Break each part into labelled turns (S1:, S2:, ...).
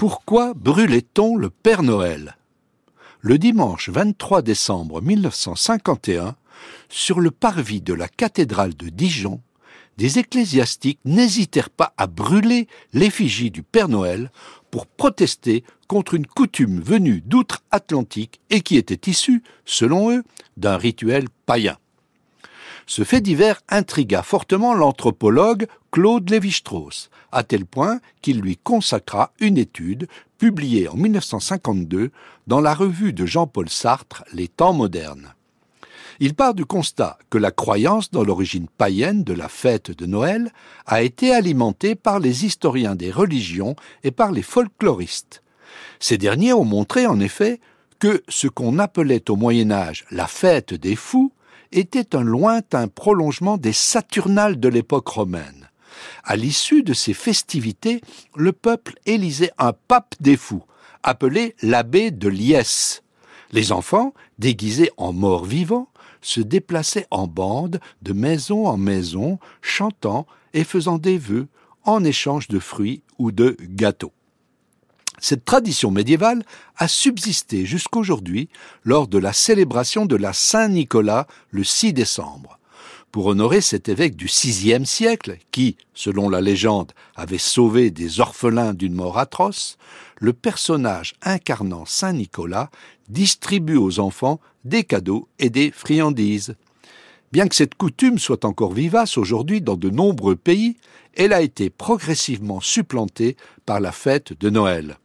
S1: Pourquoi brûlait-on le Père Noël? Le dimanche 23 décembre 1951, sur le parvis de la cathédrale de Dijon, des ecclésiastiques n'hésitèrent pas à brûler l'effigie du Père Noël pour protester contre une coutume venue d'outre-Atlantique et qui était issue, selon eux, d'un rituel païen. Ce fait divers intrigua fortement l'anthropologue Claude Lévi-Strauss, à tel point qu'il lui consacra une étude publiée en 1952 dans la revue de Jean-Paul Sartre Les temps modernes. Il part du constat que la croyance dans l'origine païenne de la fête de Noël a été alimentée par les historiens des religions et par les folkloristes. Ces derniers ont montré en effet que ce qu'on appelait au Moyen Âge la fête des fous était un lointain prolongement des Saturnales de l'époque romaine. À l'issue de ces festivités, le peuple élisait un pape des fous, appelé l'abbé de Liesse. Les enfants, déguisés en morts vivants, se déplaçaient en bande de maison en maison, chantant et faisant des vœux en échange de fruits ou de gâteaux. Cette tradition médiévale a subsisté jusqu'aujourd'hui lors de la célébration de la Saint-Nicolas le 6 décembre. Pour honorer cet évêque du VIe siècle, qui, selon la légende, avait sauvé des orphelins d'une mort atroce, le personnage incarnant Saint Nicolas distribue aux enfants des cadeaux et des friandises. Bien que cette coutume soit encore vivace aujourd'hui dans de nombreux pays, elle a été progressivement supplantée par la fête de Noël.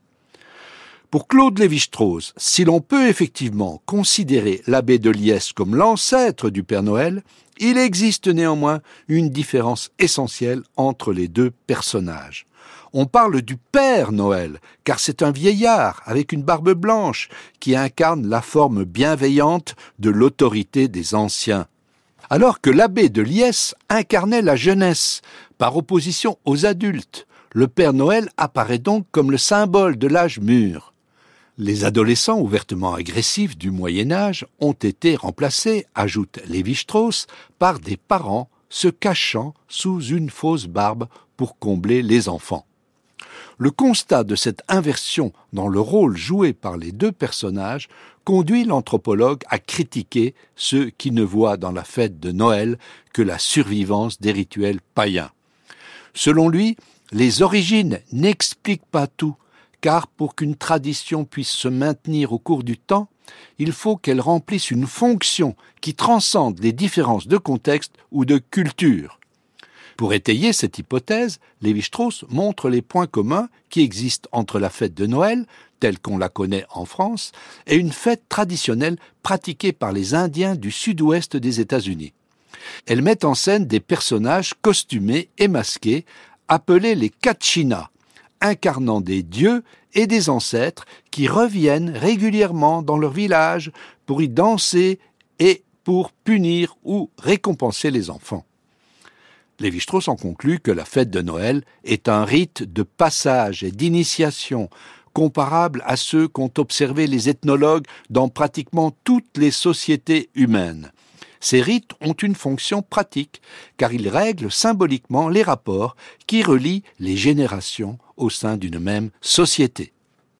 S1: Pour Claude Lévi-Strauss, si l'on peut effectivement considérer l'abbé de Liesse comme l'ancêtre du Père Noël, il existe néanmoins une différence essentielle entre les deux personnages. On parle du Père Noël, car c'est un vieillard avec une barbe blanche qui incarne la forme bienveillante de l'autorité des anciens. Alors que l'abbé de Liesse incarnait la jeunesse, par opposition aux adultes, le Père Noël apparaît donc comme le symbole de l'âge mûr. Les adolescents ouvertement agressifs du Moyen Âge ont été remplacés, ajoute Lévi-Strauss, par des parents se cachant sous une fausse barbe pour combler les enfants. Le constat de cette inversion dans le rôle joué par les deux personnages conduit l'anthropologue à critiquer ceux qui ne voient dans la fête de Noël que la survivance des rituels païens. Selon lui, les origines n'expliquent pas tout, car pour qu'une tradition puisse se maintenir au cours du temps, il faut qu'elle remplisse une fonction qui transcende les différences de contexte ou de culture. Pour étayer cette hypothèse, Lévi-Strauss montre les points communs qui existent entre la fête de Noël, telle qu'on la connaît en France, et une fête traditionnelle pratiquée par les Indiens du sud-ouest des États-Unis. Elle met en scène des personnages costumés et masqués, appelés les Kachina, incarnant des dieux et des ancêtres qui reviennent régulièrement dans leur village pour y danser et pour punir ou récompenser les enfants. Lévi-Strauss en conclut que la fête de Noël est un rite de passage et d'initiation comparable à ceux qu'ont observé les ethnologues dans pratiquement toutes les sociétés humaines. Ces rites ont une fonction pratique, car ils règlent symboliquement les rapports qui relient les générations au sein d'une même société.